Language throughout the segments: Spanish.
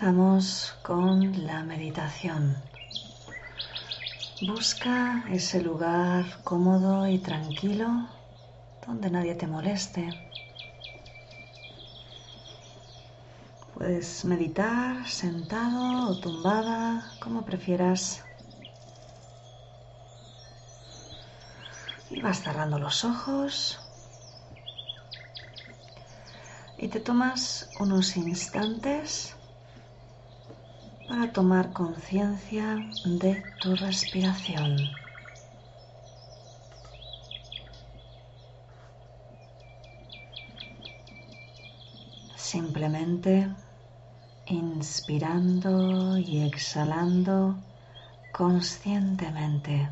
Comenzamos con la meditación. Busca ese lugar cómodo y tranquilo donde nadie te moleste. Puedes meditar sentado o tumbada, como prefieras. Y vas cerrando los ojos. Y te tomas unos instantes para tomar conciencia de tu respiración. Simplemente inspirando y exhalando conscientemente.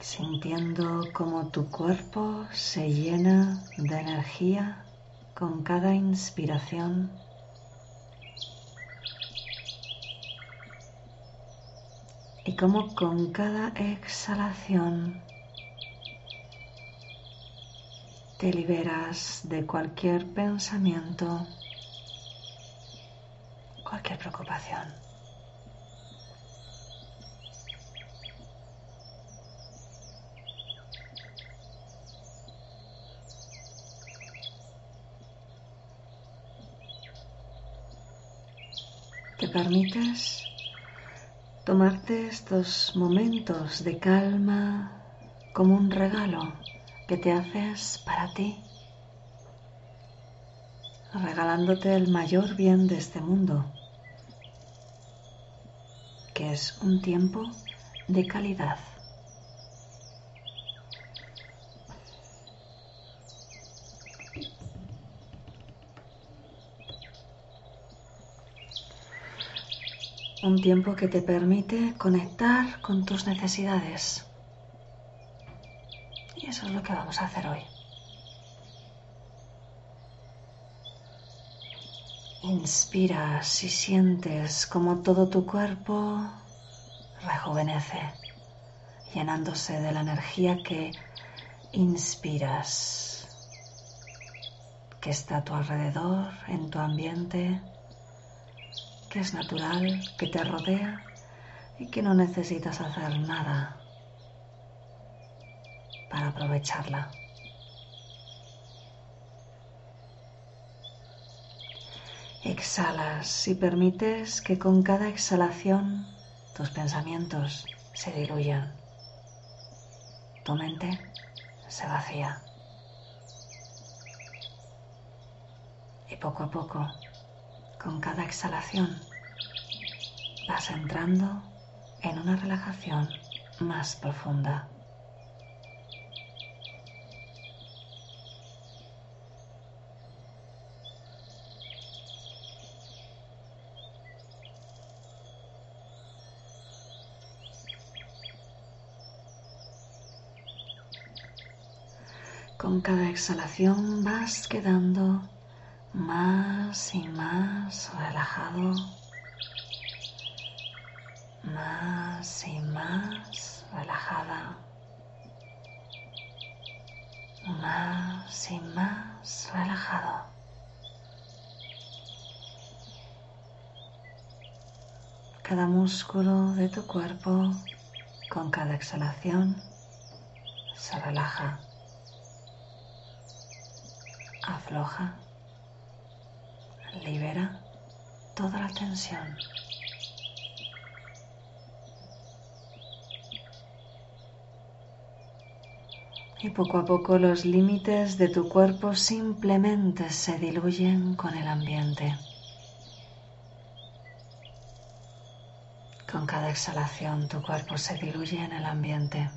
Sintiendo cómo tu cuerpo se llena de energía con cada inspiración y como con cada exhalación te liberas de cualquier pensamiento, cualquier preocupación. Te permites tomarte estos momentos de calma como un regalo que te haces para ti, regalándote el mayor bien de este mundo, que es un tiempo de calidad. Un tiempo que te permite conectar con tus necesidades. Y eso es lo que vamos a hacer hoy. Inspiras y sientes como todo tu cuerpo rejuvenece, llenándose de la energía que inspiras, que está a tu alrededor, en tu ambiente que es natural, que te rodea y que no necesitas hacer nada para aprovecharla. Exhalas y permites que con cada exhalación tus pensamientos se diluyan. Tu mente se vacía. Y poco a poco con cada exhalación vas entrando en una relajación más profunda. Con cada exhalación vas quedando más y más relajado, más y más relajada, más y más relajado. Cada músculo de tu cuerpo con cada exhalación se relaja, afloja libera toda la tensión. Y poco a poco los límites de tu cuerpo simplemente se diluyen con el ambiente. Con cada exhalación tu cuerpo se diluye en el ambiente.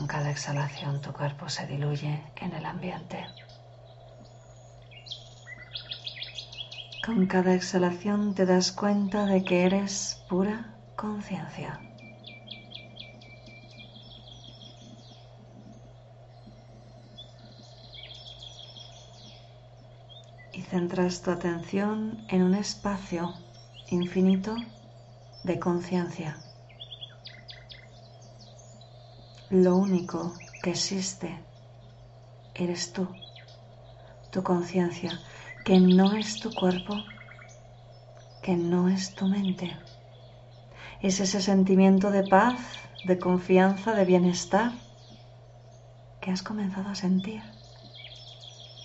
Con cada exhalación tu cuerpo se diluye en el ambiente. Con cada exhalación te das cuenta de que eres pura conciencia. Y centras tu atención en un espacio infinito de conciencia. Lo único que existe eres tú, tu conciencia, que no es tu cuerpo, que no es tu mente. Es ese sentimiento de paz, de confianza, de bienestar que has comenzado a sentir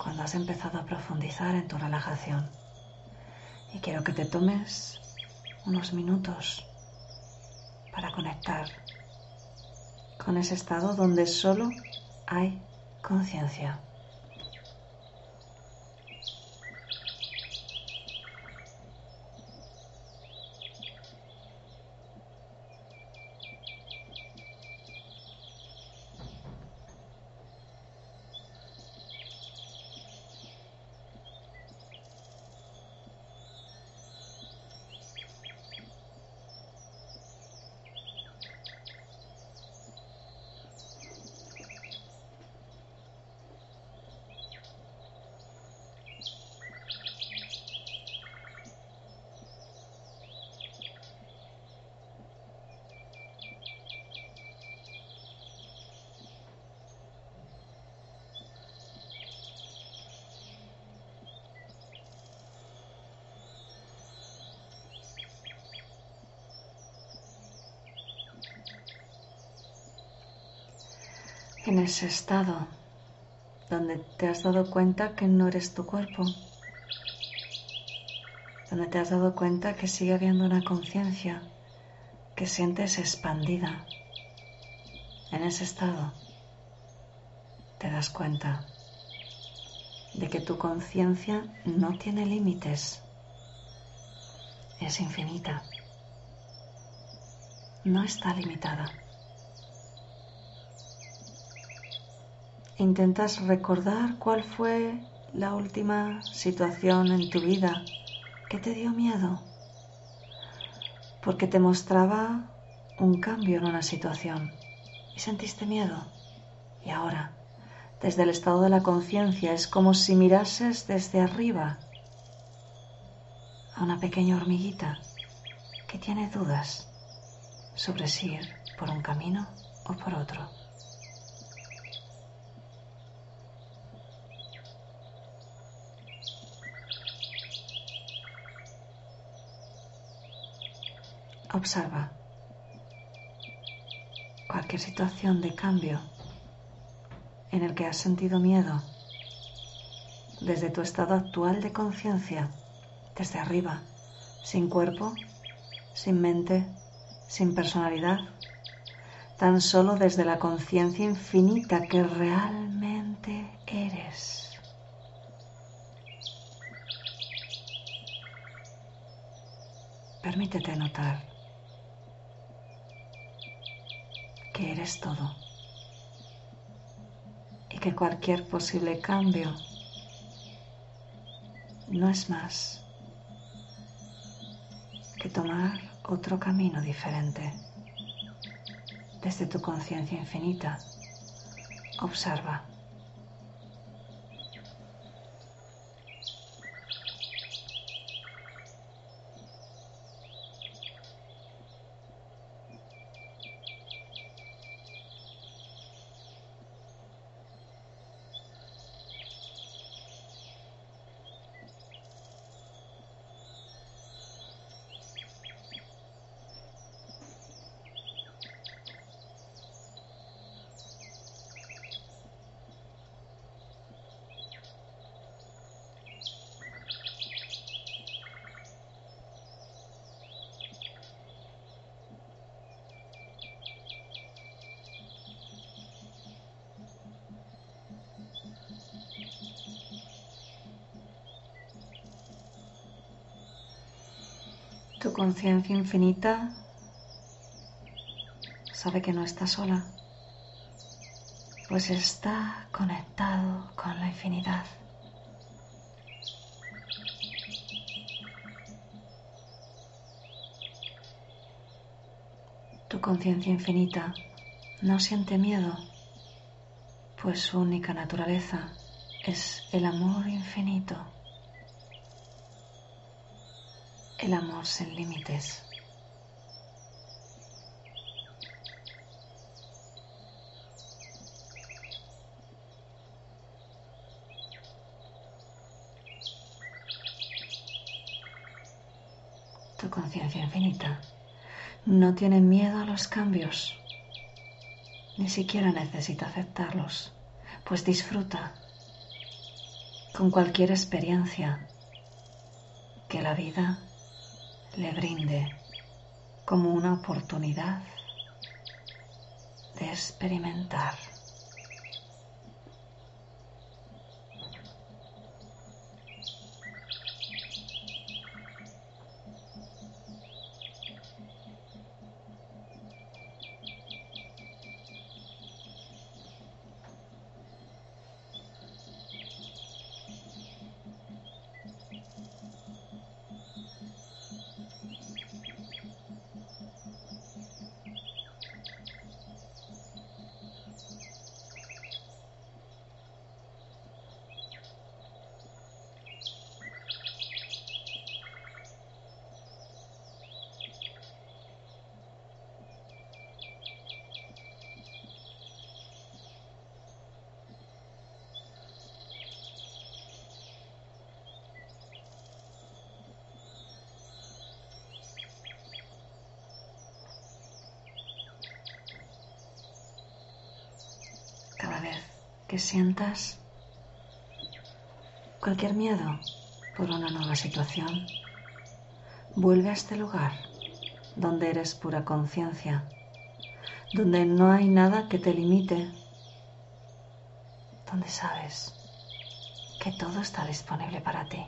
cuando has empezado a profundizar en tu relajación. Y quiero que te tomes unos minutos para conectar con ese estado donde solo hay conciencia. En ese estado donde te has dado cuenta que no eres tu cuerpo, donde te has dado cuenta que sigue habiendo una conciencia que sientes expandida. En ese estado te das cuenta de que tu conciencia no tiene límites, es infinita, no está limitada. Intentas recordar cuál fue la última situación en tu vida que te dio miedo, porque te mostraba un cambio en una situación y sentiste miedo. Y ahora, desde el estado de la conciencia, es como si mirases desde arriba a una pequeña hormiguita que tiene dudas sobre si ir por un camino o por otro. Observa cualquier situación de cambio en el que has sentido miedo desde tu estado actual de conciencia, desde arriba, sin cuerpo, sin mente, sin personalidad, tan solo desde la conciencia infinita que realmente eres. Permítete notar que eres todo y que cualquier posible cambio no es más que tomar otro camino diferente. Desde tu conciencia infinita, observa. Conciencia infinita sabe que no está sola, pues está conectado con la infinidad. Tu conciencia infinita no siente miedo, pues su única naturaleza es el amor infinito, el amor sin límites. Tu conciencia infinita no tiene miedo a los cambios, ni siquiera necesita aceptarlos, pues disfruta con cualquier experiencia que la vida le brinde como una oportunidad de experimentar. Que sientas cualquier miedo por una nueva situación, vuelve a este lugar donde eres pura conciencia, donde no hay nada que te limite, donde sabes que todo está disponible para ti.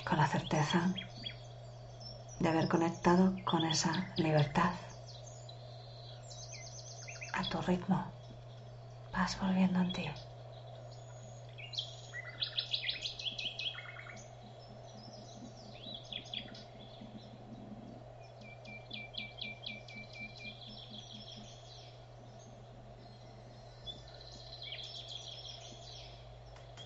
Y con la certeza de haber conectado con esa libertad a tu ritmo vas volviendo en ti.